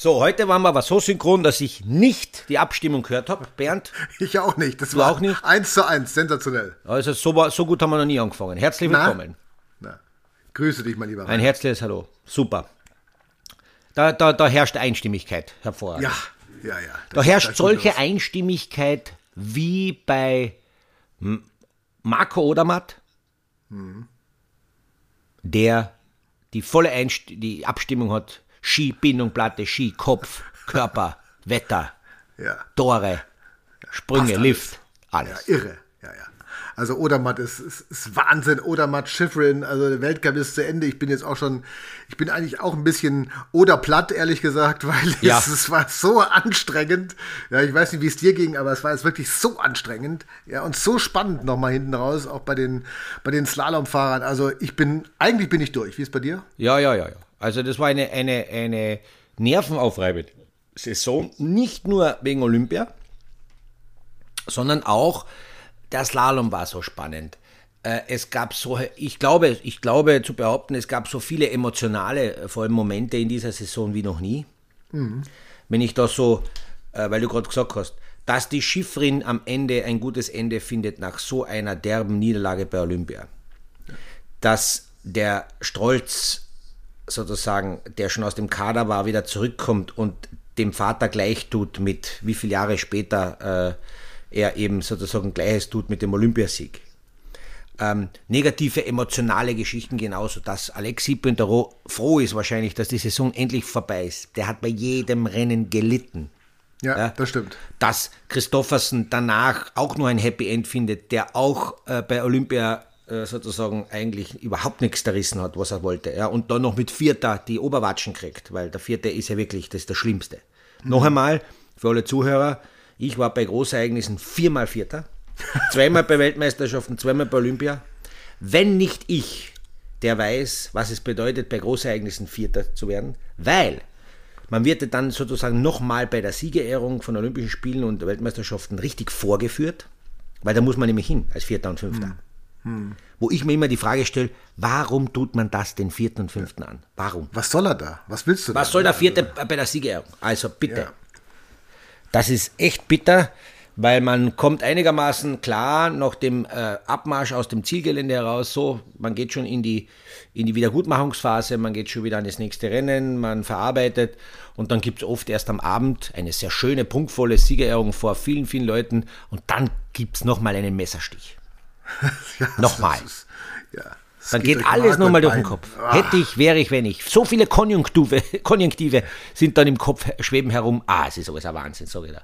So, heute waren wir aber so synchron, dass ich nicht die Abstimmung gehört habe. Bernd? Ich auch nicht. Das Du war auch nicht? Eins zu eins, sensationell. Also so, so gut haben wir noch nie angefangen. Herzlich Na? willkommen. Na, grüße dich, mein Lieber. Ein herzliches Hallo. Super. Da, da, da herrscht Einstimmigkeit hervorragend. ja, ja, ja. Da herrscht solche los. Einstimmigkeit wie bei Marco Odermatt, der die volle Einst die Abstimmung hat. Ski, Bindung, Platte, Ski, Kopf, Körper, Wetter, Ja, Tore, Sprünge, alles. Lift, ja, alles. irre. Ja, ja. Also Odermatt ist, ist, ist Wahnsinn. Odermatt, Schifrin, also der Weltcup ist zu Ende. Ich bin jetzt auch schon, ich bin eigentlich auch ein bisschen Oderplatt, ehrlich gesagt, weil Ja. es, es war so anstrengend. Ja, ich weiß nicht, wie es dir ging, aber es war jetzt wirklich so anstrengend. Ja, und so spannend nochmal hinten raus, auch bei den, bei den Slalomfahrern. Also ich bin, eigentlich bin ich durch. Wie ist bei dir? Ja, ja, ja, ja. Also das war eine, eine, eine nervenaufreibende Saison, nicht nur wegen Olympia, sondern auch der Slalom war so spannend. Äh, Es gab so, ich glaube, ich glaube zu behaupten, es gab so viele emotionale, äh, vor allem Momente in dieser Saison wie noch nie. Wenn ich da so, äh, weil du gerade gesagt hast, dass die Schiffrin am Ende ein gutes Ende findet nach so einer derben Niederlage bei Olympia. Dass der Strolz sozusagen, der schon aus dem Kader war, wieder zurückkommt und dem Vater gleich tut mit wie viele Jahre später äh, er eben sozusagen Gleiches tut mit dem Olympiasieg. Ähm, negative emotionale Geschichten genauso, dass Alexis Pintero froh ist wahrscheinlich, dass die Saison endlich vorbei ist. Der hat bei jedem Rennen gelitten. Ja, Ja. das stimmt. Dass Christoffersen danach auch nur ein Happy End findet, der auch äh, bei Olympia sozusagen eigentlich überhaupt nichts zerrissen hat, was er wollte. Ja, und dann noch mit Vierter die Oberwatschen kriegt, weil der Vierte ist ja wirklich das, ist das Schlimmste. Noch einmal, für alle Zuhörer, ich war bei Großereignissen viermal Vierter, zweimal bei Weltmeisterschaften, zweimal bei Olympia. Wenn nicht ich, der weiß, was es bedeutet, bei Großereignissen Vierter zu werden, weil man wird dann sozusagen nochmal bei der Siegerehrung von Olympischen Spielen und Weltmeisterschaften richtig vorgeführt, weil da muss man nämlich hin als Vierter und Fünfter. Wo ich mir immer die Frage stelle, warum tut man das den Vierten und Fünften an? Warum? Was soll er da? Was willst du da? Was soll der Vierte bei der Siegerehrung? Also bitte. Ja. Das ist echt bitter, weil man kommt einigermaßen klar nach dem äh, Abmarsch aus dem Zielgelände heraus. So, man geht schon in die, in die Wiedergutmachungsphase, man geht schon wieder an das nächste Rennen, man verarbeitet und dann gibt es oft erst am Abend eine sehr schöne, punktvolle Siegerehrung vor vielen, vielen Leuten und dann gibt es nochmal einen Messerstich. Ja, Nochmal. das ist- Ja. Dann geht durch alles nochmal durch den. Kopf. Ah. Hätte ich, wäre ich, wenn ich. So viele Konjunktive, Konjunktive sind dann im Kopf, schweben herum. Ah, es ist alles ein Wahnsinn, so wieder.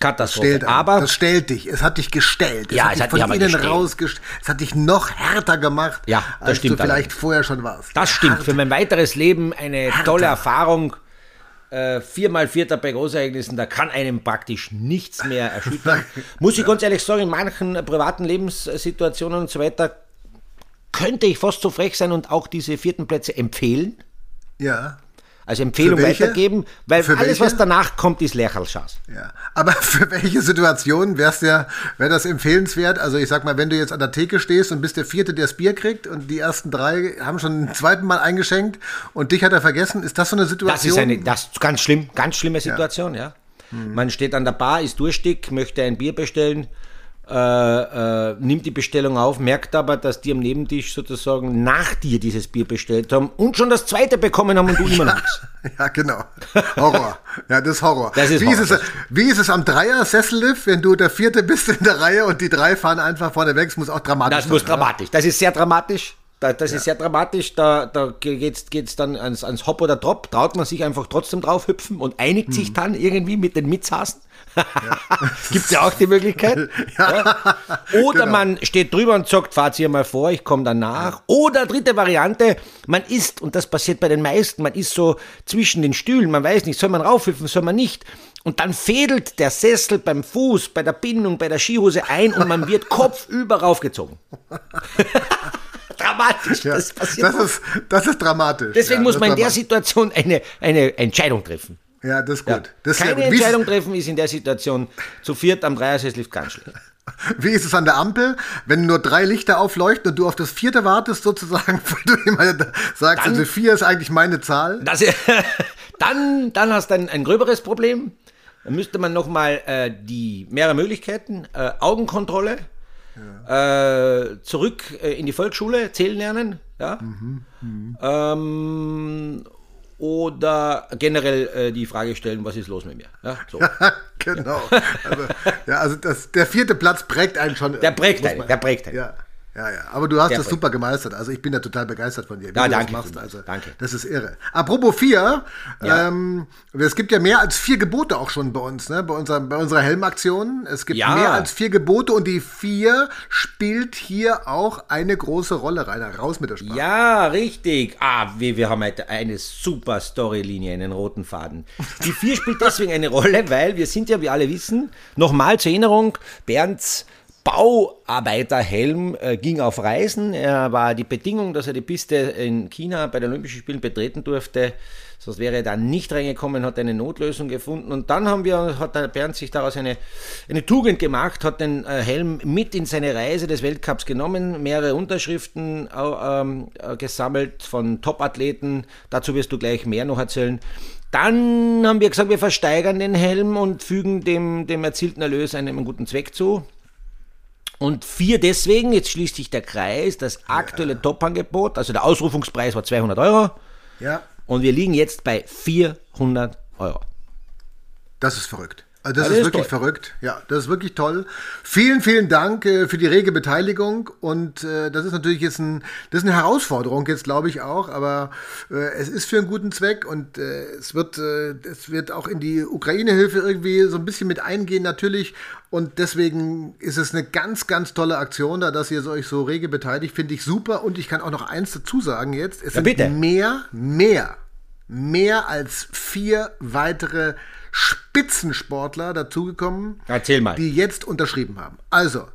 Katastrophe. Stellt an. Aber das stellt dich. Es hat dich gestellt. Es Ja, hat es dich hat von innen gestellt. rausgestellt. Es hat dich noch härter gemacht, Ja, das als stimmt du vielleicht vorher schon warst. das stimmt. Für mein weiteres Leben eine tolle Erfahrung. Äh, viermal Vierter bei Großereignissen, da kann einem praktisch nichts mehr erschüttern. Muss ich ganz ehrlich sagen, in manchen privaten Lebenssituationen und so weiter könnte ich fast so frech sein und auch diese vierten Plätze empfehlen. Ja, Also Empfehlung weitergeben, weil Für alles, welche? was danach kommt, ist Lächerlschaß. ja. Aber für welche Situation wär's ja, wäre das empfehlenswert? Also ich sag mal, wenn du jetzt an der Theke stehst und bist der Vierte, der das Bier kriegt und die ersten drei haben schon ein zweiten Mal eingeschenkt und dich hat er vergessen, ist das so eine Situation? Das ist eine, das ist ganz schlimm, ganz schlimme Situation, ja. Man steht an der Bar, ist durstig, möchte ein Bier bestellen, äh, äh, nimmt die Bestellung auf, merkt aber, dass die am Nebentisch sozusagen nach dir dieses Bier bestellt haben und schon das zweite bekommen haben und du immer noch nichts. Ja, genau. Horror. Ja, das ist Horror. Das ist wie, Horror, Ist es, wie ist es am Dreier-Sessellift, wenn du der Vierte bist in der Reihe und die drei fahren einfach vorne weg? Das muss auch dramatisch Das muss sein, oder? dramatisch. Das ist sehr dramatisch. Da, das ist sehr dramatisch. Da, da geht's, geht's dann ans, ans Hop oder Drop. Traut man sich einfach trotzdem drauf hüpfen und einigt sich Hm. dann irgendwie mit den Mitsaßen. Gibt ja auch die Möglichkeit. Ja. Oder Genau. man steht drüber und sagt, fahrt ihr mal vor, ich komme danach. Oder dritte Variante, man ist, und das passiert bei den meisten, man ist so zwischen den Stühlen, man weiß nicht, soll man raufhüpfen, soll man nicht. Und dann fädelt der Sessel beim Fuß, bei der Bindung, bei der Skihose ein und man wird kopfüber raufgezogen. Dramatisch, Ja, das passiert. das, ist, das ist dramatisch. Deswegen ja, muss man in der. Situation eine, eine Entscheidung treffen. Ja, das ist gut. Das Keine ist, Entscheidung treffen ist in der Situation zu viert am Dreiersesslift ganz schlecht. wie ist es an der Ampel, wenn nur drei Lichter aufleuchten und du auf das vierte wartest, sozusagen, weil du immer sagst, Dann- also vier ist eigentlich meine Zahl? Das, Dann, dann hast du ein, ein gröberes Problem. Dann müsste man nochmal äh, die mehrere Möglichkeiten, äh, Augenkontrolle, äh, zurück äh, in die Volksschule, zählen lernen, ja. Ähm, oder generell äh, die Frage stellen, was ist los mit mir? Ja, so. genau. Also, ja, also das, der vierte Platz prägt einen schon. Der prägt einen, der prägt einen. Ja. Ja, ja, aber du hast Der das super gemeistert. Also ich bin da total begeistert von dir. Wie Ja, du das danke machst. vielmals. Also, Danke. Das ist irre. Apropos vier, Ja. ähm, es gibt ja mehr als vier Gebote auch schon bei uns, ne? bei, unserer, bei unserer Helmaktion. Es gibt Ja. mehr als vier Gebote und die vier spielt hier auch eine große Rolle, Rainer. Raus mit der Sprache. Ja, richtig. Ah, wir, wir haben heute eine super Storylinie, einen roten Faden. Die vier spielt deswegen eine Rolle, weil wir sind ja, wie alle wissen, nochmal zur Erinnerung, Bernds Bauarbeiterhelm äh, ging auf Reisen. Er war die Bedingung, dass er die Piste in China bei den Olympischen Spielen betreten durfte. Sonst wäre er da nicht reingekommen, hat eine Notlösung gefunden. Und dann haben wir, hat der Bernd sich daraus eine, eine Tugend gemacht, hat den äh, Helm mit in seine Reise des Weltcups genommen, mehrere Unterschriften äh, ähm, äh, gesammelt von Top-Athleten. Dazu wirst du gleich mehr noch erzählen. Dann haben wir gesagt, wir versteigern den Helm und fügen dem, dem erzielten Erlös einem guten Zweck zu. Und vier deswegen, jetzt schließt sich der Kreis, das aktuelle Top-Angebot, also der Ausrufungspreis war 200 Euro Ja, und wir liegen jetzt bei 400 Euro. das ist verrückt. Also das Ja, ist, das ist wirklich toll. verrückt. Ja, das ist wirklich toll. Vielen, vielen Dank äh, für die rege Beteiligung. Und äh, das ist natürlich jetzt ein, das ist eine Herausforderung jetzt, glaube ich auch. Aber äh, es ist für einen guten Zweck und äh, es wird, äh, es wird auch in die Ukraine-Hilfe irgendwie so ein bisschen mit eingehen natürlich. Und deswegen ist es eine ganz, ganz tolle Aktion, da dass ihr euch so rege beteiligt, finde ich super. Und ich kann auch noch eins dazu sagen jetzt: Es Ja, sind bitte. mehr, mehr, mehr als vier weitere Spitzensportler dazugekommen, Erzähl mal. die jetzt unterschrieben haben. Also,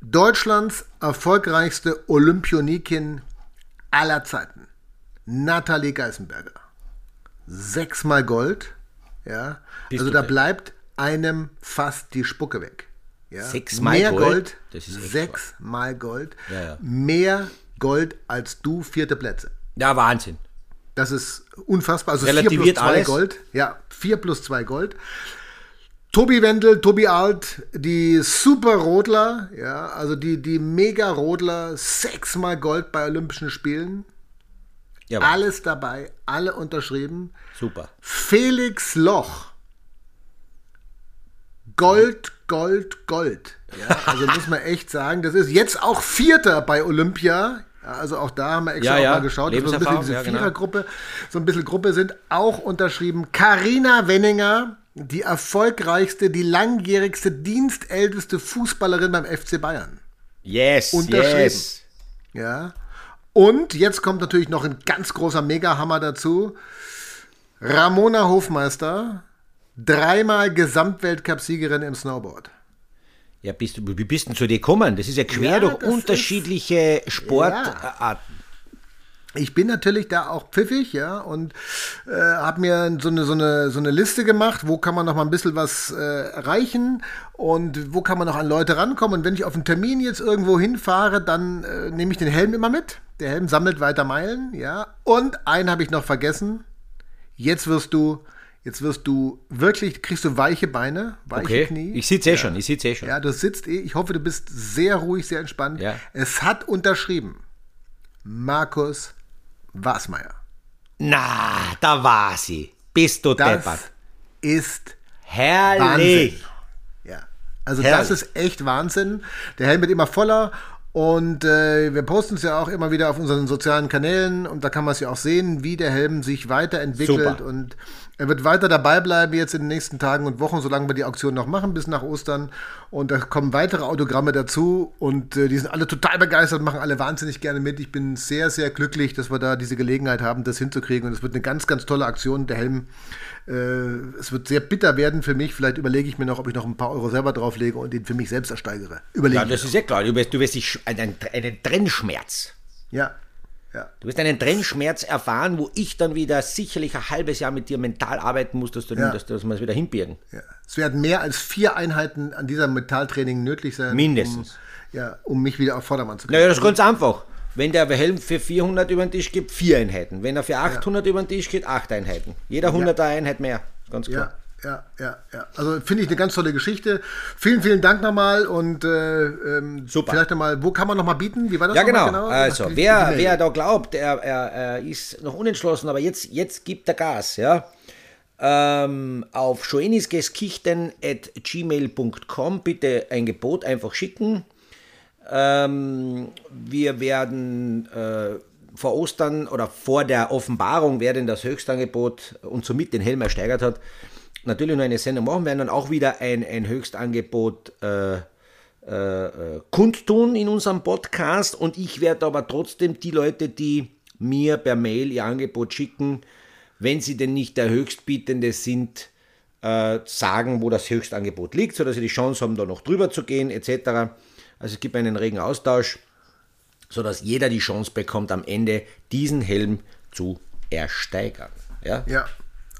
Deutschlands erfolgreichste Olympionikin aller Zeiten, Nathalie Geisenberger. Sechsmal Gold. Ja. Bist also da bleibt einem fast die Spucke weg. Ja. Sechsmal Mehr Gold? Gold, sechsmal Gold, Ja, ja. mehr Gold als du vierte Plätze. Ja, Wahnsinn. Das ist unfassbar. Also 4 plus Relativiert 2 alles. Gold. Ja, 4 plus 2 Gold. Tobi Wendel, Tobi Alt, die Super Rodler, ja, also die, die Mega Rodler, sechsmal Gold bei Olympischen Spielen. Ja, Alles dabei, alle unterschrieben. super. Felix Loch. Gold, Gold, Gold. Ja, also muss man echt sagen, das ist jetzt auch Vierter bei Olympia. Also auch da haben wir extra Ja, ja, mal geschaut, dass wir so ein bisschen diese ja, genau. Vierergruppe, so ein bisschen Gruppe sind, auch unterschrieben. Karina Wenninger, die erfolgreichste, die langjährigste, dienstälteste Fußballerin beim FC Bayern. Yes, Unterschrieben. yes. Ja. Und jetzt kommt natürlich noch ein ganz großer Megahammer dazu. Ramona Hofmeister, dreimal Gesamtweltcup-Siegerin im Snowboard. Ja, bist du, wie bist du zu dir gekommen? Das ist ja quer Ja, durch das ist- unterschiedliche Sportarten. Ich bin natürlich da auch pfiffig, ja, und äh, habe mir so eine, so, eine, so eine Liste gemacht, wo kann man noch mal ein bisschen was äh, erreichen und wo kann man noch an Leute rankommen. Und wenn ich auf einen Termin jetzt irgendwo hinfahre, dann äh, nehme ich den Helm immer mit. Der Helm sammelt weiter Meilen, ja. Und einen habe ich noch vergessen. Jetzt wirst du, jetzt wirst du wirklich, kriegst du weiche Beine, weiche Okay, Knie. ich sitze eh schon, ich sitze eh schon. Ja, du sitzt eh. Ich hoffe, du bist sehr ruhig, sehr entspannt. Ja. Es hat unterschrieben Markus Wasmeier. Na, da war sie. Bist du Das deppert. ist Herrlich. Ja. Also Herrlich. das ist echt Wahnsinn. Der Helm wird immer voller und äh, wir posten es ja auch immer wieder auf unseren sozialen Kanälen und da kann man es ja auch sehen, wie der Helm sich weiterentwickelt Super. und er wird weiter dabei bleiben jetzt in den nächsten Tagen und Wochen, solange wir die Auktion noch machen bis nach Ostern und da kommen weitere Autogramme dazu und äh, die sind alle total begeistert, machen alle wahnsinnig gerne mit. Ich bin sehr, sehr glücklich, dass wir da diese Gelegenheit haben, das hinzukriegen und es wird eine ganz, ganz tolle Aktion. Der Helm äh, es wird sehr bitter werden für mich. Vielleicht überlege ich mir noch, ob ich noch ein paar Euro selber drauflege und den für mich selbst ersteigere. Überlege Ja, das ist ja klar. Du wirst, du wirst dich einen, einen Trennschmerz. Ja. Ja. Du wirst einen Trennschmerz erfahren, wo ich dann wieder sicherlich ein halbes Jahr mit dir mental arbeiten muss, dass, du, Ja. dass, dass wir es wieder hinbiegen. ja. Es werden mehr als vier Einheiten an dieser Metalltraining nötig sein. Mindestens. Um, ja, um mich wieder auf Vordermann zu kriegen. Naja, das ist ganz einfach. Wenn der Helm für 400 über den Tisch geht, vier Einheiten. Wenn er für 800 über den Tisch geht, acht Einheiten. Jeder 100er Einheit mehr, ganz klar. Ja, ja, ja, ja. Also finde ich eine ganz tolle Geschichte. Vielen, vielen Dank nochmal und äh, ähm, Super. vielleicht nochmal, wo kann man nochmal bieten? Wie war das Ja, nochmal genau. Also, Die- wer, wer da glaubt, er, er, er ist noch unentschlossen, aber jetzt, jetzt gibt er Gas, ja. Ähm, auf schoenisgeskichten.gmail.com bitte ein Gebot einfach schicken. Ähm, wir werden äh, vor Ostern oder vor der Offenbarung, wer denn das Höchstangebot und somit den Helm ersteigert hat, natürlich noch eine Sendung machen. Werden dann auch wieder ein, ein Höchstangebot äh, äh, äh, kundtun in unserem Podcast und ich werde aber trotzdem die Leute, die mir per Mail ihr Angebot schicken, wenn sie denn nicht der Höchstbietende sind, äh, sagen, wo das Höchstangebot liegt, sodass sie die Chance haben, da noch drüber zu gehen, etc. Also es gibt einen regen Austausch, sodass jeder die Chance bekommt, am Ende diesen Helm zu ersteigern. Ja? Ja,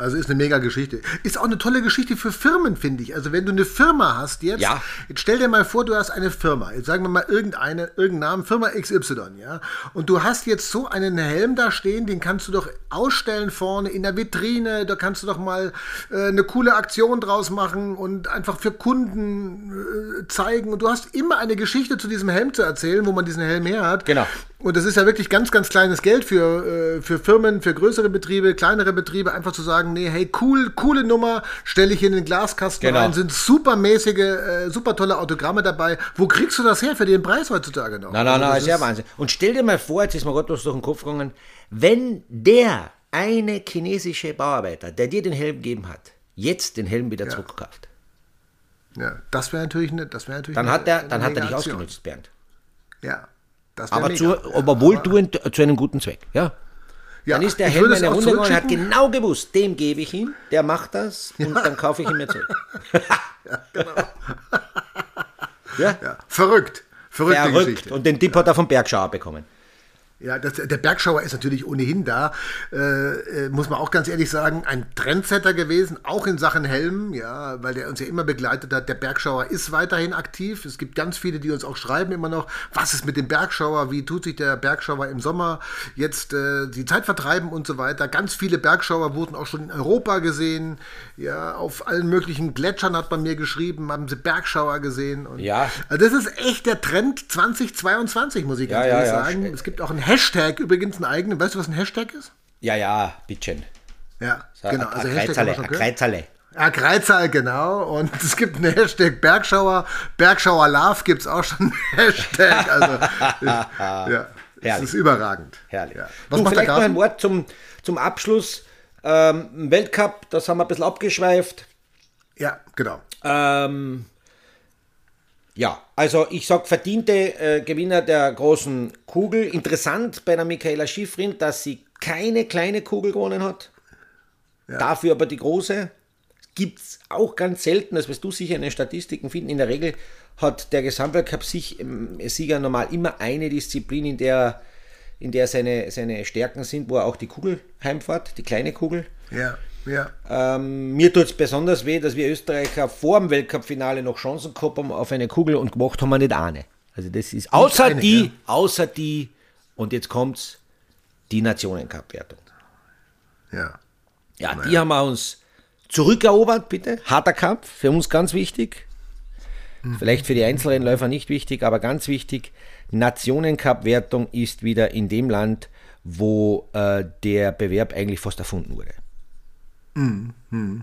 also ist eine mega Geschichte. Ist auch eine tolle Geschichte für Firmen, finde ich. Also wenn du eine Firma hast jetzt, Ja. jetzt stell dir mal vor, du hast eine Firma. Jetzt sagen wir mal irgendeine, irgendeinen Namen, Firma XY, ja. Und du hast jetzt so einen Helm da stehen, den kannst du doch ausstellen vorne in der Vitrine. Da kannst du doch mal äh, eine coole Aktion draus machen und einfach für Kunden äh, zeigen. Und du hast immer eine Geschichte zu diesem Helm zu erzählen, wo man diesen Helm her hat. Genau. Und das ist ja wirklich ganz, ganz kleines Geld für, äh, für Firmen, für größere Betriebe, kleinere Betriebe, einfach zu sagen, nee, hey, cool, coole Nummer, stelle ich in den Glaskasten Genau. rein, sind supermäßige, äh, super tolle Autogramme dabei. Wo kriegst du das her für den Preis heutzutage noch? Nein, nein, Also nein, das ist ja Wahnsinn. Und stell dir mal vor, jetzt ist mir was durch den Kopf gegangen, wenn der eine chinesische Bauarbeiter, der dir den Helm gegeben hat, jetzt den Helm wieder zurückkauft, Ja, das wäre natürlich eine, das wäre natürlich dann eine, hat er, dann hat er dich ausgenutzt, Bernd. Ja, Aber, zu, Ja, aber wohl aber- zu einem guten Zweck, ja. Ja, Dann ist der Helm eine Runde und hat genau gewusst, dem gebe ich ihn, der macht das und dann kaufe ich ihn mir zurück. ja, Ja, verrückt. Verrückte verrückt. Geschichte. Und den Tipp hat er vom Bergschauer bekommen. Ja, das, der Bergschauer ist natürlich ohnehin da, äh, äh, muss man auch ganz ehrlich sagen, ein Trendsetter gewesen, auch in Sachen Helm, ja, weil der uns ja immer begleitet hat. Der Bergschauer ist weiterhin aktiv. Es gibt ganz viele, die uns auch schreiben immer noch, was ist mit dem Bergschauer, wie tut sich der Bergschauer im Sommer jetzt äh, die Zeit vertreiben und so weiter. Ganz viele Bergschauer wurden auch schon in Europa gesehen, ja, auf allen möglichen Gletschern hat man mir geschrieben, haben sie Bergschauer gesehen. Und, Ja. Also das ist echt der Trend 2022, muss ich ganz Ja, ja, ehrlich ja. sagen. Es gibt auch einen Hashtag übrigens, einen eigenen. Weißt du, was ein Hashtag ist? Ja, ja, bitteschön. Ja, So, genau. a- Also a Kreuzerle, a. Kreuzerle. Genau. Und es gibt einen Hashtag Bergschauer. Bergschauer Love gibt es auch schon einen Hashtag. Also, ist, ja, Herrlich. ist überragend. Herrlich. Ja. Was du, macht der vielleicht noch ein? Wort zum, zum Abschluss. Ähm, Weltcup, das haben wir ein bisschen abgeschweift. Ja, genau. Ähm, ja, also ich sag verdiente äh, Gewinner der großen Kugel. Interessant bei der Michaela Schifrin, dass sie keine kleine Kugel gewonnen hat. Dafür aber die große. Gibt es auch ganz selten, das wirst du sicher in den Statistiken finden. In der Regel hat der Gesamtweltcup-Sieger normal immer eine Disziplin, in der, in der seine, seine Stärken sind, wo er auch die Kugel heimfährt, die kleine Kugel. Ja, ja. Ähm, mir tut es besonders weh, dass wir Österreicher vor dem Weltcup-Finale noch Chancen gehabt haben auf eine Kugel und gemacht haben wir nicht eine. Also das ist außer eine, die, ja. außer die, und jetzt kommt's, die Nationencup-Wertung. ja. Ja, die haben wir uns zurückerobert, bitte. Harter Kampf, für uns ganz wichtig. Vielleicht für die Einzelrennläufer nicht wichtig, aber ganz wichtig. Nationencup-Wertung ist wieder in dem Land, wo äh, der Bewerb eigentlich fast erfunden wurde. Mhm, mhm,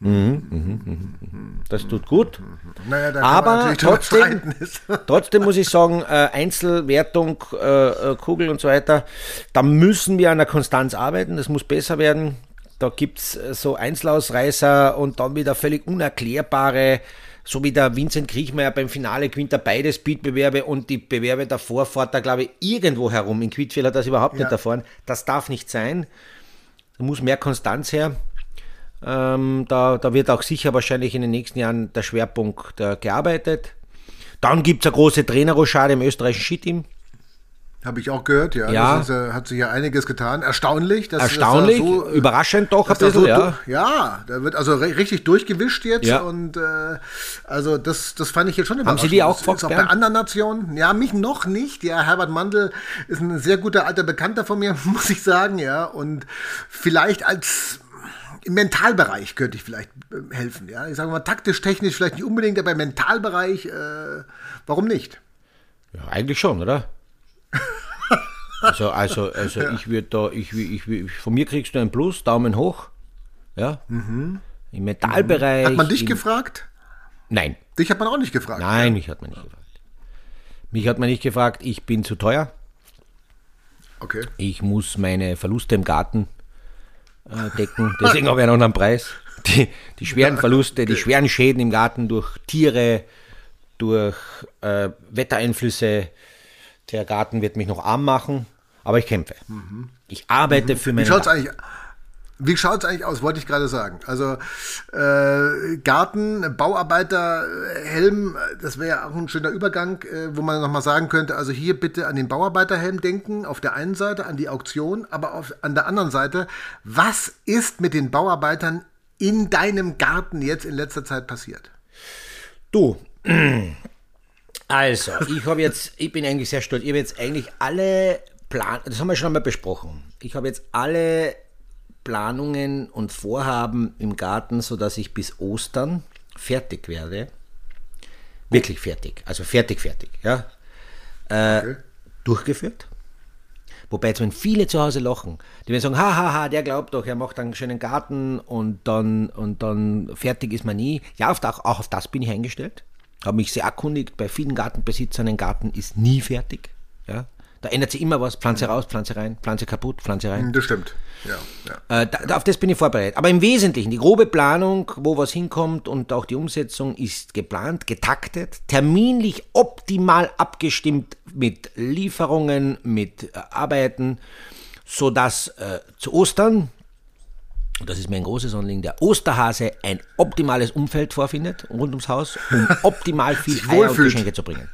mhm. Das tut gut. Naja, Aber trotzdem, trotzdem muss ich sagen, äh, Einzelwertung, äh, äh, Kugel und so weiter, da müssen wir an der Konstanz arbeiten, das muss besser werden. Da gibt es so Einzelausreißer und dann wieder völlig unerklärbare, so wie der Vincent Kriechmeier beim Finale gewinnt er beide Speedbewerbe und die Bewerbe davor fährt er, glaube ich, irgendwo herum. In Quidfield hat er das überhaupt Ja. nicht erfahren. Das darf nicht sein. Da muss mehr Konstanz her. Ähm, da, da wird auch sicher wahrscheinlich in den nächsten Jahren der Schwerpunkt äh, gearbeitet. Dann gibt es eine große Trainerrochade im österreichischen Skiteam. Habe ich auch gehört, ja. Ja. Das ist, äh, hat sich ja einiges getan. Erstaunlich. Dass, Erstaunlich, dass da so, überraschend doch ein bisschen, so, ja. Ja, da wird also richtig durchgewischt jetzt. Ja. Und äh, also das, das fand ich jetzt schon Sie überraschend. die auch Fox, ist auch bei anderen Nationen. Ja, mich noch nicht. Ja, Herbert Mandel ist ein sehr guter alter Bekannter von mir, muss ich sagen. Ja, und vielleicht als im Mentalbereich könnte ich vielleicht äh, helfen. Ja, ich sage mal taktisch, technisch vielleicht nicht unbedingt, aber im Mentalbereich, äh, warum nicht? Ja, eigentlich schon, oder? Also, also, also ich würde da, ich, ich, wür- von mir kriegst du ein Plus, Daumen hoch. Ja. Im Metallbereich. Mhm. Hat man dich im, gefragt? Nein, Dich hat man auch nicht gefragt. nein, mich hat man nicht gefragt. Mich hat man nicht gefragt, ich bin zu teuer. Okay. Ich muss meine Verluste im Garten äh, decken. Deswegen habe ich noch einen Preis. Die, die schweren Verluste, die schweren Schäden im Garten durch Tiere, durch äh, Wettereinflüsse. Der Garten wird mich noch arm machen, aber ich kämpfe. Ich arbeite für Wie meine schaut's eigentlich, wie schaut's eigentlich aus, wollte ich gerade sagen. Also äh, Garten, Bauarbeiter, Helm, das wäre ja auch ein schöner Übergang, äh, wo man nochmal sagen könnte, also hier bitte an den Bauarbeiterhelm denken, auf der einen Seite, an die Auktion, aber auf, an der anderen Seite, was ist mit den Bauarbeitern in deinem Garten jetzt in letzter Zeit passiert? Du, also, ich habe jetzt, ich bin eigentlich sehr stolz. Ich habe jetzt eigentlich alle Plan, das haben wir schon einmal besprochen. Ich habe jetzt alle Planungen und Vorhaben im Garten, sodass ich bis Ostern fertig werde. Wirklich fertig, also fertig, fertig, ja. Äh, Okay. Durchgeführt. Wobei jetzt, wenn viele zu Hause lachen, die werden sagen, hahaha, ha, ha, der glaubt doch, er macht einen schönen Garten und dann, und dann fertig ist man nie. Ja, auf, auch, auch auf das bin ich eingestellt. Habe mich sehr erkundigt, bei vielen Gartenbesitzern ein Garten ist nie fertig. Ja? Da ändert sich immer was, Pflanze raus, Pflanze rein, Pflanze kaputt, Pflanze rein. Das stimmt. Ja, ja. Äh, da, da- auf das bin ich vorbereitet. Aber im Wesentlichen, die grobe Planung, wo was hinkommt und auch die Umsetzung ist geplant, getaktet, terminlich optimal abgestimmt mit Lieferungen, mit äh, Arbeiten, sodass äh, zu Ostern, und das ist mir ein großes Anliegen, der Osterhase ein optimales Umfeld vorfindet rund ums Haus, um optimal viel Eier und. Geschenke zu bringen.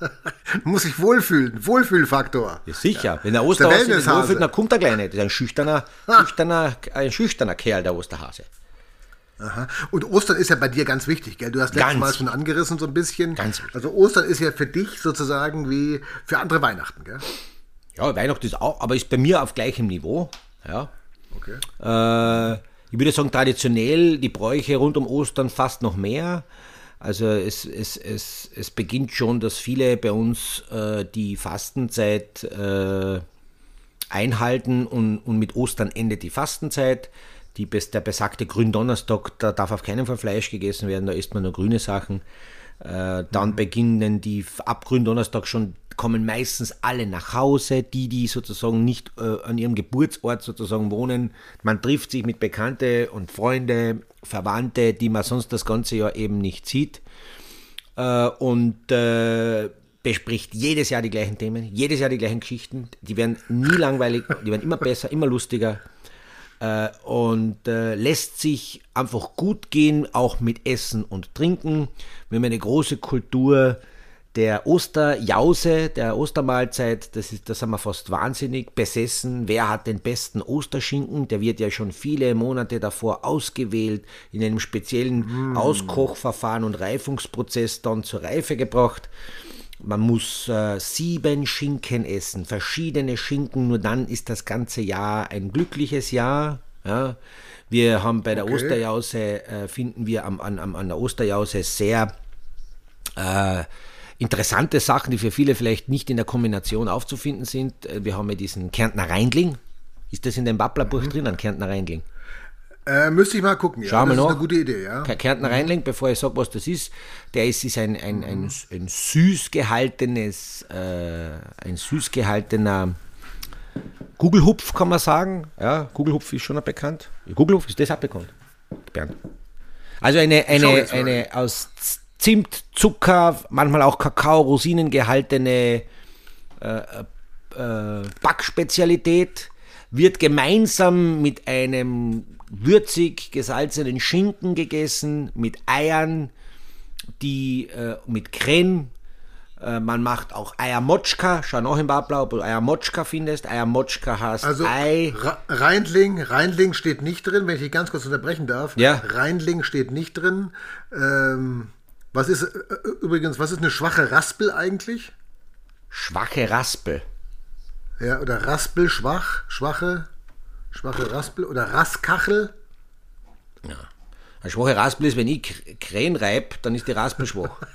Muss sich wohlfühlen. Wohlfühlfaktor. Ja, sicher. Wenn der Osterhase sich Wellnesshase. wohlfühlt, dann kommt der Kleine. Das ist ein schüchterner, schüchterner, ein schüchterner Kerl, der Osterhase. Aha. Und Ostern ist ja bei dir ganz wichtig, gell? Du hast letztes Ganz Mal schon angerissen so ein bisschen. Ganz wichtig. Also Ostern ist ja für dich sozusagen wie für andere Weihnachten, gell? Ja, Weihnachten ist auch, aber ist bei mir auf gleichem Niveau. Ja. Okay. Äh, ich würde sagen, traditionell die Bräuche rund um Ostern fast noch mehr. Also es, es, es, es beginnt schon, dass viele bei uns äh, die Fastenzeit äh, einhalten und, und mit Ostern endet die Fastenzeit. Die, der besagte Gründonnerstag, da darf auf keinen Fall Fleisch gegessen werden, da isst man nur grüne Sachen. Äh, dann beginnen die ab Gründonnerstag schon, kommen meistens alle nach Hause, die, die sozusagen nicht äh, an ihrem Geburtsort sozusagen wohnen. Man trifft sich mit Bekannte und Freunde, Verwandte, die man sonst das ganze Jahr eben nicht sieht äh, und äh, bespricht jedes Jahr die gleichen Themen, jedes Jahr die gleichen Geschichten. Die werden nie langweilig, die werden immer besser, immer lustiger äh, und äh, lässt sich einfach gut gehen, auch mit Essen und Trinken. Wir haben eine große Kultur der Osterjause, der Ostermahlzeit, das ist, da sind wir fast wahnsinnig besessen. Wer hat den besten Osterschinken? Der wird ja schon viele Monate davor ausgewählt, in einem speziellen Auskochverfahren und Reifungsprozess dann zur Reife gebracht. Man muss äh, sieben Schinken essen, verschiedene Schinken, nur dann ist das ganze Jahr ein glückliches Jahr. Ja. Wir haben bei der Okay. Osterjause, äh, finden wir am, an, an der Osterjause sehr äh, interessante Sachen, die für viele vielleicht nicht in der Kombination aufzufinden sind. Äh, Wir haben ja diesen Kärntner Reindling. Ist das in dem Wapplerbuch drin, ein Kärntner Reindling? Äh, müsste ich mal gucken. Ja, Schauen wir das noch. ist eine gute Idee, ja. Kärntner Rheinling, bevor ich sage, was das ist, der ist, ist ein, ein, ein, ein süß gehaltenes, äh, ein süß gehaltener Kugelhupf, kann man sagen. Ja, Kugelhupf ist schon bekannt. Kugelhupf ist das auch bekannt. Bernd. Also eine, schau eine, mal. eine aus Zimt, Zucker, manchmal auch Kakao, Rosinen gehaltene äh, äh, Backspezialität wird gemeinsam mit einem würzig gesalzenen Schinken gegessen, mit Eiern, die äh, mit Creme, Äh, man macht auch Eiermotschka. Schau noch im Bablau, ob du Eiermotschka findest. Eiermotschka heißt Also Ei. Ra- Reindling, Reindling steht nicht drin, wenn ich dich ganz kurz unterbrechen darf. Ja. Reindling steht nicht drin. Ähm, was ist äh, übrigens, was ist eine schwache Raspel eigentlich? Schwache Raspel. Ja, oder Raspel, schwach, schwache, schwache Raspel oder Raskachel. Eine schwache Raspel ist, wenn ich Krähen reib, dann ist die Raspel schwach.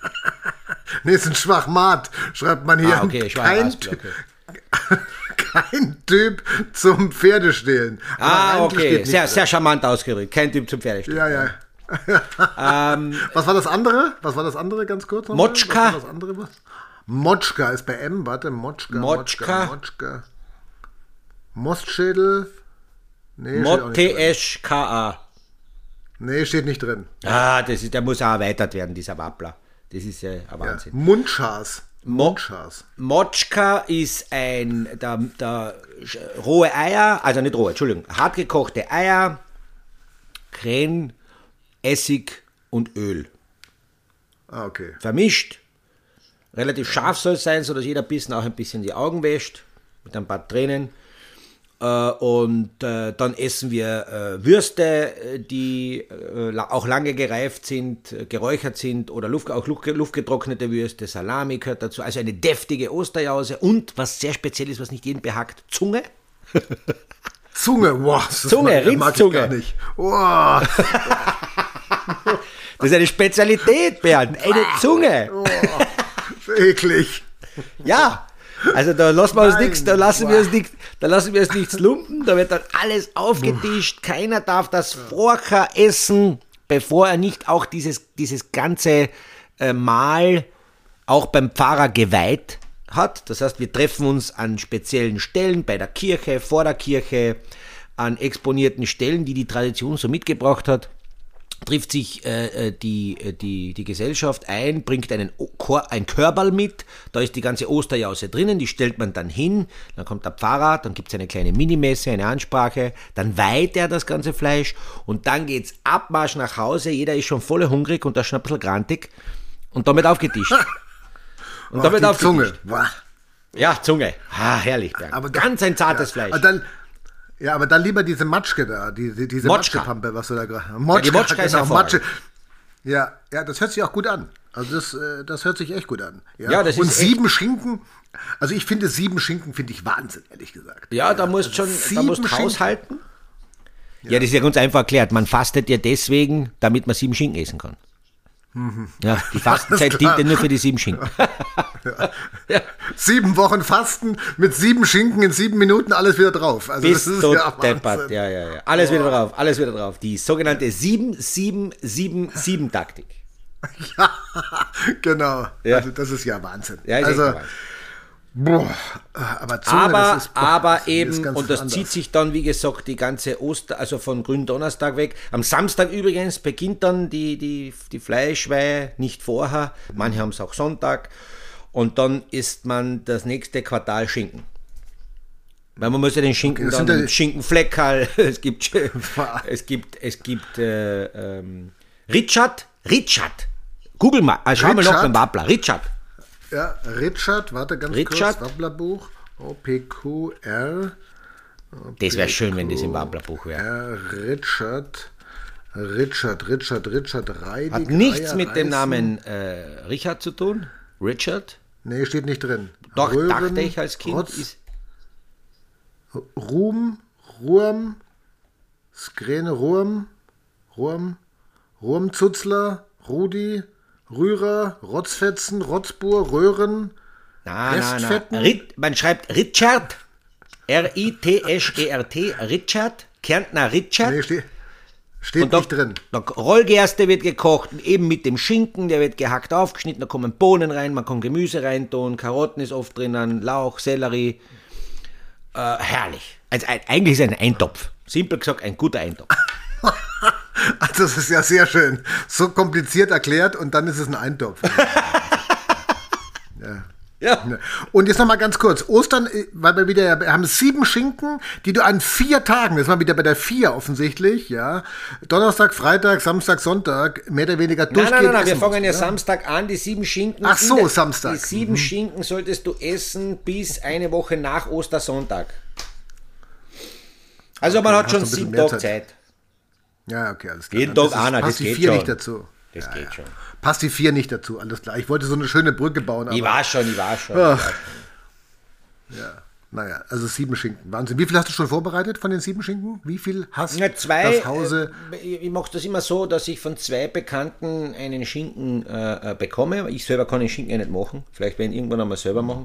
Nee, ist ein Schwachmat, schreibt man hier. Ah, okay, kein, Raspel, Ty- kein Typ zum Pferdestehlen. Ah, okay. Sehr, sehr charmant ausgedrückt. Kein Typ zum Pferdestehen. Ja, ja. Was war das andere? Was war das andere ganz kurz? Ähm, Motschka. Was war das andere? Was? Motschka ist bei M, warte, Motschka. Motschka. Motschka. Mostschädel. Nee. Mot-T-S-K-A. Nee, steht nicht drin. Ah, das ist, der muss auch erweitert werden, dieser Wappler. Das ist ja ein Ja. Wahnsinn. Mundschas. Mundschas. Motschka ist ein, der sch- rohe Eier, also nicht rohe, Entschuldigung, hartgekochte Eier, Krähen, Essig und Öl. Ah, okay. Vermischt. Relativ scharf soll es sein, sodass jeder Bissen auch ein bisschen die Augen wäscht, mit ein paar Tränen. Äh, und äh, dann essen wir äh, Würste, die auch lange gereift sind, geräuchert sind oder Luft, auch Luft, luftgetrocknete Würste, Salami gehört dazu. Also eine deftige Osterjause und was sehr speziell ist, was nicht jeden behagt, Zunge. Zunge, wow. Zunge, nicht. Wow. Das ist eine Spezialität, Bernd. Eine Zunge. eklig. Ja. Also da lassen wir uns nichts, da lassen wir uns nichts, da lassen wir uns nichts lumpen, da wird dann alles aufgetischt, keiner darf das vorher essen, bevor er nicht auch dieses, dieses ganze äh, Mahl auch beim Pfarrer geweiht hat. Das heißt, wir treffen uns an speziellen Stellen, bei der Kirche, vor der Kirche, an exponierten Stellen, die die Tradition so mitgebracht hat trifft sich äh, äh, die, äh, die, die Gesellschaft ein, bringt einen Chor, ein Körperl mit, da ist die ganze Osterjause drinnen, die stellt man dann hin, dann kommt der Pfarrer, dann gibt es eine kleine Minimesse, eine Ansprache, dann weiht er das ganze Fleisch und dann geht's Abmarsch nach Hause, jeder ist schon voll hungrig und da schon ein bisschen grantig und damit aufgetischt. Und Ach, damit aufgetischt. Zunge. Wow. Ja, Zunge. Ah, herrlich, Bernd. Aber da- Ganz ein zartes ja, Fleisch. aber Dann, ja, aber dann lieber diese Matschke da, diese, diese Motschka. Matschkepampe, was du da gerade. Motschka, die Motschka ist hervorragend. Ja, ja, das hört sich auch gut an. Also das, äh, das hört sich echt gut an. Ja, Ja, das Und ist sieben Schinken, also ich finde sieben Schinken finde ich Wahnsinn, ehrlich gesagt. Ja, da musst schon, da sieben musst Schinken. haushalten. Ja. das ist ja ganz einfach erklärt. Man fastet ja deswegen, damit man sieben Schinken essen kann. Ja, die Fastenzeit Mhm. dient ja nur für die sieben Schinken. ja. Sieben Wochen Fasten mit sieben Schinken in sieben Minuten alles wieder drauf. Also Bis das ist ja deppert. Ja, ja, ja. Alles wieder drauf, alles wieder drauf. Die sogenannte 7-7-7-7-Taktik. Ja, genau. Ja. Also das ist ja Wahnsinn. Ja, ist also, Wahnsinn. Boah, aber Zunge, aber, ist, boah, aber eben, und das anders. zieht sich dann, wie gesagt, die ganze Oster, also von Gründonnerstag weg. Am Samstag übrigens beginnt dann die, die, die Fleischweihe, nicht vorher. Manche haben es auch Sonntag. Und dann isst man das nächste Quartal Schinken. Weil man muss ja den Schinken sind dann Schinkenfleckerl, es gibt, es gibt, es gibt äh, ähm, Richard, Richard. Google mal, also schau mal noch Richard? beim Wappler, Richard. Ja, Richard, warte ganz Richard? kurz, Wabblerbuch. OPQR. Das wäre schön, wenn das im Wapplerbuch wäre. Richard. Richard, Richard, Richard Reidig. Hat nichts Reier, mit dem. Namen äh, Richard zu tun. Richard? Nee, steht nicht drin. Doch, Röhren, dachte ich als Kind. Rotz, Ist, Ruhm, Ruhm, Skräne, Ruhm, Ruhm, Ruhmzuzler, Rudi, Rührer, Rotzfetzen, Rotzbur, Röhren, na, na, na. Restfetten? Rit, man schreibt Richard. R-I-T-S-E-R-T. Richard. Kärntner Richard. nee, steht, steht Und da, nicht drin. da Rollgerste wird gekocht, eben mit dem Schinken, der wird gehackt aufgeschnitten, da kommen Bohnen rein, man kann Gemüse reintun, Karotten ist oft drinnen, Lauch, Sellerie. Äh, herrlich. Also eigentlich ist es ein Eintopf. Simpel gesagt, ein guter Eintopf. Also das ist ja sehr schön. So kompliziert erklärt und dann ist es ein Eintopf. ja. Ja. Und jetzt noch mal ganz kurz. Ostern, äh, weil wir wieder, wir haben sieben Schinken, die du an vier Tagen, das war wieder bei der vier offensichtlich, ja. Donnerstag, Freitag, Samstag, Sonntag, mehr oder weniger durchgehend nein, nein, nein, wir fangen ja? Samstag an, die sieben Schinken. Ach so, der- Samstag. Die sieben Mhm. Schinken solltest du essen bis eine Woche nach Ostersonntag. Also man hat schon sieben Tage Zeit. Zeit. Ja, okay, alles klar. Jeden einer, passt das die geht vier schon. nicht dazu. Das geht schon. Passt die vier nicht dazu, alles klar. Ich wollte so eine schöne Brücke bauen, Ich war schon, ich war schon. Ach. ja, naja, also sieben Schinken. Wahnsinn. Wie viel hast du schon vorbereitet von den sieben Schinken? Wie viel hast Ja, zwei, das Hause? äh, ich mache das immer so, dass ich von zwei Bekannten einen Schinken äh, äh, bekomme. Ich selber kann den Schinken ja nicht machen. Vielleicht werden irgendwann einmal selber machen.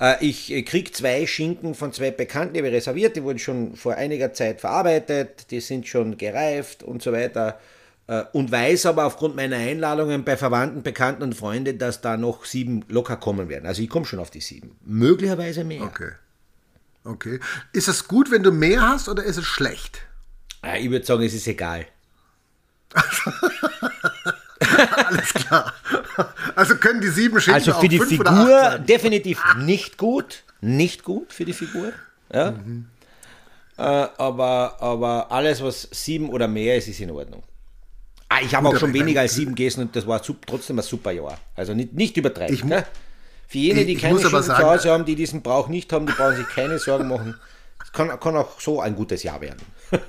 Äh, ich äh, kriege zwei Schinken von zwei Bekannten, die habe ich reserviert. Die wurden schon vor einiger Zeit verarbeitet. Die sind schon gereift und so weiter. Äh, und weiß aber aufgrund meiner Einladungen bei Verwandten, Bekannten und Freunden, dass da noch sieben locker kommen werden. Also ich komme schon auf die sieben. Möglicherweise mehr. Okay. Okay. Ist es gut, wenn du mehr hast oder ist es schlecht? Ich würde sagen, es ist egal. Alles klar. Also können die sieben Schinken Also auch für die fünf oder acht Figur definitiv nicht gut. Nicht gut für die Figur. Ja. Äh, aber, aber alles, was sieben oder mehr ist, ist in Ordnung. Ah, ich habe auch schon weniger als sieben gegessen und das war trotzdem ein super Jahr. Also nicht, nicht übertreiben. Ich ne? Für jene, die ich keine Schinken zu Hause haben, die diesen Brauch nicht haben, die brauchen sich keine Sorgen machen. Es kann, kann auch so ein gutes Jahr werden.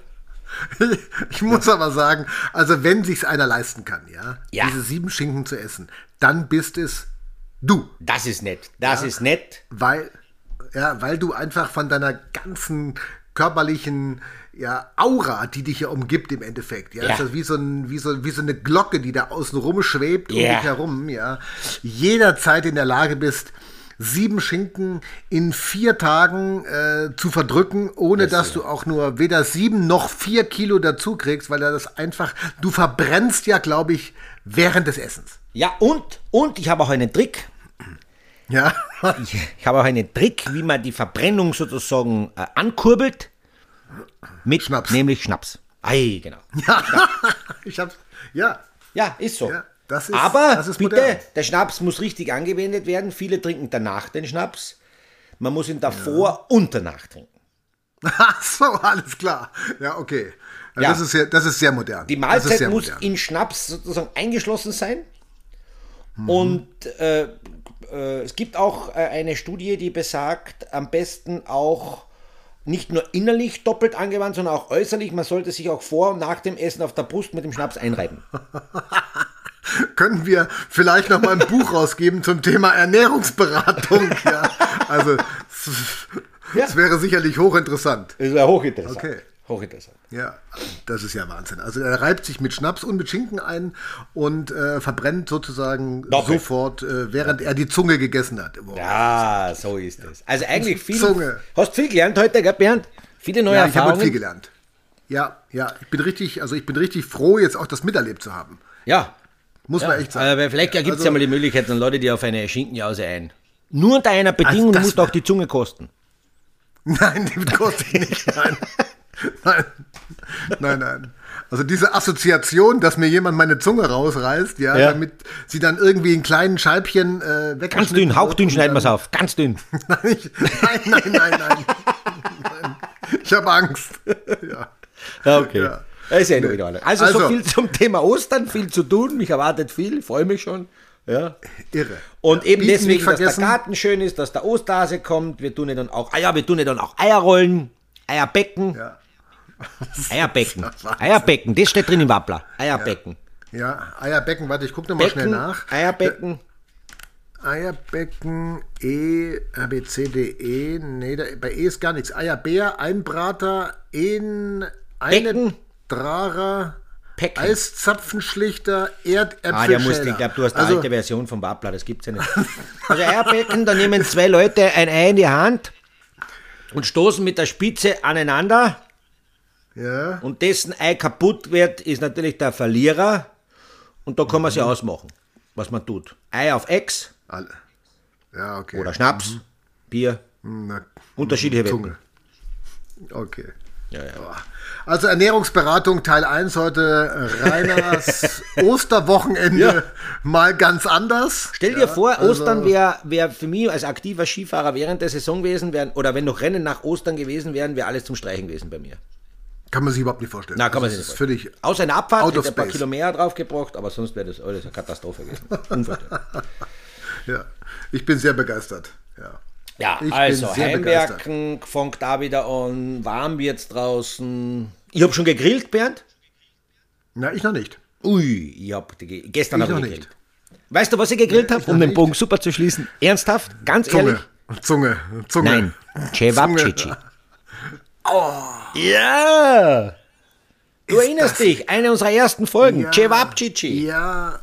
Ich muss aber sagen, also wenn sich's einer leisten kann, ja, Ja. diese sieben Schinken zu essen, dann bist es du, Das ist nett. Das ist nett. weil ja, weil du einfach von deiner ganzen körperlichen ja, Aura, die dich ja umgibt im Endeffekt, ja, Ja. das ist wie so, ein, wie, so, wie so eine Glocke, die da außen rum schwebt um Ja. dich herum, ja, jederzeit in der Lage bist, sieben Schinken in vier Tagen äh, zu verdrücken, ohne dass du auch nur weder sieben noch vier Kilo dazu kriegst, weil das einfach, du verbrennst ja, glaube ich, während des Essens. Ja, und, und ich habe auch einen Trick. Ja, Ich, ich habe auch einen Trick, wie man die Verbrennung sozusagen äh, ankurbelt. Mit Schnaps. nämlich Schnaps. Ei, genau. ich hab's, ja, Ja, ist so. Ja, das ist- Aber das ist bitte, der Schnaps muss richtig angewendet werden. Viele trinken danach den Schnaps. Man muss ihn davor und danach trinken. Ach so, alles klar. Ja, okay. Ja, Ja. Das, ist sehr, das ist sehr modern. Die Mahlzeit muss modern. in Schnaps sozusagen eingeschlossen sein. Mhm. Und äh, äh, es gibt auch äh, eine Studie, die besagt, am besten auch nicht nur innerlich doppelt angewandt, sondern auch äußerlich. Man sollte sich auch vor und nach dem Essen auf der Brust mit dem Schnaps einreiben. Können wir vielleicht noch mal ein Buch rausgeben zum Thema Ernährungsberatung? Ja, also, es, Ja. es wäre sicherlich hochinteressant. Das wäre hochinteressant. Okay. Hochinteressant. Ja, das ist ja Wahnsinn. Also er reibt sich mit Schnaps und mit Schinken ein und äh, verbrennt sozusagen Doppelt. sofort, äh, während er die Zunge gegessen hat. Wow. Ja, so ist es. Also eigentlich viel. Zunge. Hast viel gelernt heute, gell, Bernd? Viele neue Ja, ich habe Erfahrungen. viel gelernt. Ja, ja, ich bin richtig, also ich bin richtig froh, jetzt auch das miterlebt zu haben. Ja, Muss man echt sagen. Aber vielleicht gibt es Also- ja mal die Möglichkeit, dann lade die auf eine Schinkenjause ein. Nur unter einer Bedingung, Also musst auch die Zunge kosten. Nein, die kostet ich nicht. Nein. nein. Nein, nein. Also diese Assoziation, dass mir jemand meine Zunge rausreißt, ja, Ja. damit sie dann irgendwie in kleinen Scheibchen äh, weggeschnitten Ganz dünn, hauchdünn schneiden wir es auf. Ganz dünn. Nein, ich- nein, nein, nein, nein. nein. Ich habe Angst. Ja. Ja, okay. Ja. Das ist ja nur in Ordnung. Also, so Also- viel zum Thema Ostern, viel zu tun. Mich erwartet viel, ich freue mich schon. Ja. Irre. Und eben Bieten deswegen, dass der. Garten schön ist, dass der Osterhase kommt. Wir tun ja dann auch Eier, wir tun ja dann auch Eierrollen, Eierbecken. Ja. Eierbecken. Eierbecken, das steht drin im Wappler. Eierbecken. Ja, Eierbecken, warte, ich gucke nochmal schnell nach. Eierbecken. Eierbecken, E, A, B, C, D, E, nee, da, bei E ist gar nichts. Eierbär, Einbrater, en, eine Becken. Drarer, Pecken. Eiszapfenschlichter, Erdäpfel. Ah, der musste, ich glaube, du hast eine also, alte Version vom Wappler, das gibt's ja nicht. Also Eierbecken, da nehmen zwei Leute ein Ei in die Hand und stoßen mit der Spitze aneinander Ja, und dessen Ei kaputt wird, ist natürlich der Verlierer und da kann man sich ausmachen, was man tut. Ei auf Ex. Ja, okay. oder Schnaps, Bier, Na, unterschiedliche Wetten. Zunge. Okay. Ja, ja. Also Ernährungsberatung Teil 1 heute Reiners Osterwochenende Ja. mal ganz anders. Stell dir vor, also- Ostern wäre wär für mich als aktiver Skifahrer während der Saison gewesen, wären, oder wenn noch Rennen nach Ostern gewesen wären, wäre alles zum Streichen gewesen bei mir. Kann man sich überhaupt nicht vorstellen. Na, kann man Also sich es nicht ist völlig Außer eine Abfahrt, Out hätte ein paar space. Kilo mehr draufgebracht, aber sonst wäre das alles eine Katastrophe gewesen. Unvorstellbar. Ja, ich bin sehr begeistert. Ja. Ja, Ich also Heimwerken fängt da wieder an, warm wird's draußen. Ich habe schon gegrillt, Bernd. Na, ich noch nicht. Ui, ich habe gestern Ich noch gegrillt. Weißt du, was ich gegrillt habe, um den nicht. Bogen super zu schließen? Ernsthaft? Ganz ehrlich? Zunge. Zunge. Zunge. Nein, Cevapcici. Ja! Du erinnerst dich, eine unserer ersten Folgen, Ja. Cevapcici, Ja.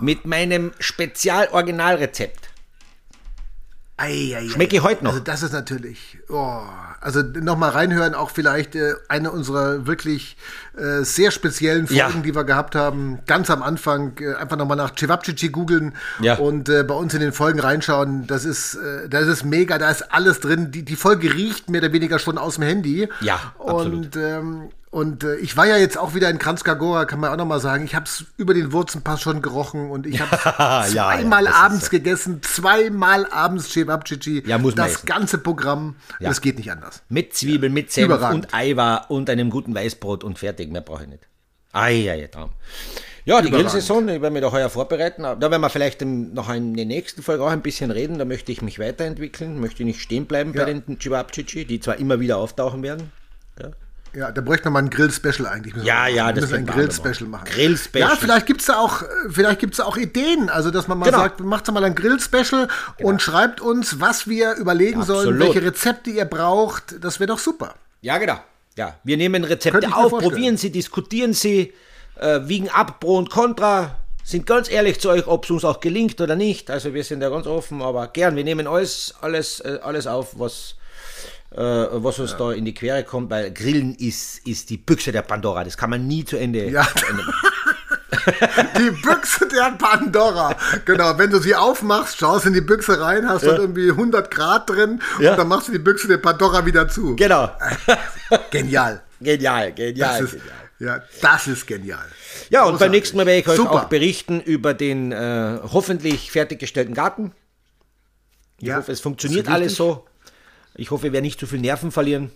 mit meinem Spezial-Originalrezept. Schmecke ich heute noch. Also das ist natürlich, oh, also nochmal reinhören, auch vielleicht äh, eine unserer wirklich äh, sehr speziellen Folgen, Ja. die wir gehabt haben, ganz am Anfang, äh, einfach nochmal nach Cevapcici googeln Ja. und äh, bei uns in den Folgen reinschauen. Das ist, äh, das ist mega, da ist alles drin. Die, die Folge riecht mehr oder weniger schon aus dem Handy. Ja, absolut. Und, ähm, und äh, ich war ja jetzt auch wieder in Kranzkagora, kann man auch nochmal sagen. Ich habe es über den Wurzenpass schon gerochen und ich habe ja, zweimal ist abends so. gegessen, zweimal abends Cevapcici. Ja, muss man Das essen. ganze Programm, das geht nicht anders. Mit Zwiebeln, mit Senf Überragend. und Eiweiß und einem guten Weißbrot und fertig. Mehr brauche ich nicht. Eieiei, Traum. Ja, die. Grillsaison, die werden wir da heuer vorbereiten. Da werden wir vielleicht im, noch in der nächsten Folge auch ein bisschen reden. Da möchte ich mich weiterentwickeln, möchte nicht stehen bleiben Ja. bei den Chibabchichi, die zwar immer wieder auftauchen werden. Ja, da bräuchte man mal ein Grill-Special eigentlich. Ja, wir ja, machen. das wir müssen ein wir Grill-Special machen. Grill-Special. Ja, vielleicht gibt es da auch, vielleicht gibt's da auch Ideen. Also, dass man mal Genau. sagt, macht doch mal ein Grill-Special und schreibt uns, was wir überlegen sollen, Absolut. welche Rezepte ihr braucht. Das wäre doch super. Ja, genau. Ja, wir nehmen Rezepte auf, probieren sie, diskutieren sie, äh, wiegen ab Pro und Contra, sind ganz ehrlich zu euch, ob es uns auch gelingt oder nicht. Also wir sind da ganz offen, aber gern, wir nehmen alles, alles, äh, alles auf, was, was uns da in die Quere kommt, weil Grillen ist, ist die Büchse der Pandora. Das kann man nie zu Ende, Ja. zu Ende machen. Die Büchse der Pandora. Genau, wenn du sie aufmachst, schaust in die Büchse rein, hast dort irgendwie 100 Grad drin Ja. und dann machst du die Büchse der Pandora wieder zu. Genau. Genial. Genial, genial, Das ist, genial. ja, das ist genial. Ja, und beim nächsten Mal werde ich euch Super. auch berichten über den äh, hoffentlich fertiggestellten Garten. Ich Ja, hoffe, es funktioniert alles so. Ich hoffe, wir werden nicht zu viel Nerven verlieren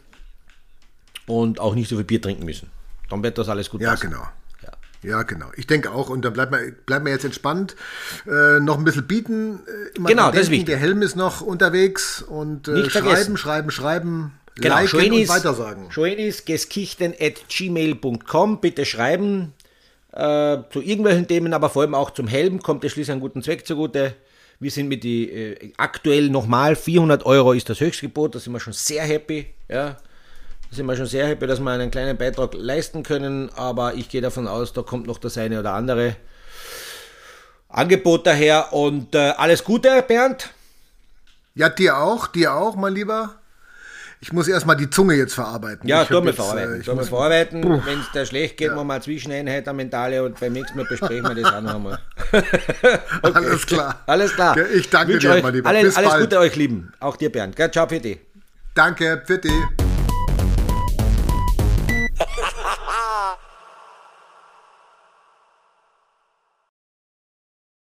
und auch nicht so viel Bier trinken müssen. Dann wird das alles gut Ja, passen. genau. Ja. Genau. Ich denke auch. Und dann bleibt man, bleibt man jetzt entspannt. Äh, noch ein bisschen bieten. Äh, immer Genau, dran das ist denken, wichtig. Der Helm ist noch unterwegs. Und äh, schreiben, schreiben, schreiben. Genau, liken Schoenis, und weitersagen. Schoenisgeskichten at gmail.com. Bitte schreiben äh, zu irgendwelchen Themen, aber vor allem auch zum Helm. Kommt es schließlich einen guten Zweck zugute. Wir sind mit die äh, aktuell nochmal 400 Euro ist das Höchstgebot. Da sind wir schon sehr happy. Ja. Da sind wir schon sehr happy, dass wir einen kleinen Beitrag leisten können. Aber ich gehe davon aus, da kommt noch das eine oder andere Angebot daher. Und äh, alles Gute, Bernd. Ja, dir auch. Dir auch, mein Lieber. Ich muss erstmal die Zunge jetzt verarbeiten. Ja, ich tun wir jetzt, verarbeiten. äh, tun wir verarbeiten. Wenn es da schlecht geht, machen wir eine Zwischeneinheit am Mentale und beim nächsten Mal besprechen wir das auch noch einmal. Alles klar. Alles klar. Ja, ich danke Wünsch dir, euch mein Lieber. Alle, alles bald. Gute euch, Lieben. Auch dir, Bernd. Ciao für dich. Danke, für dich.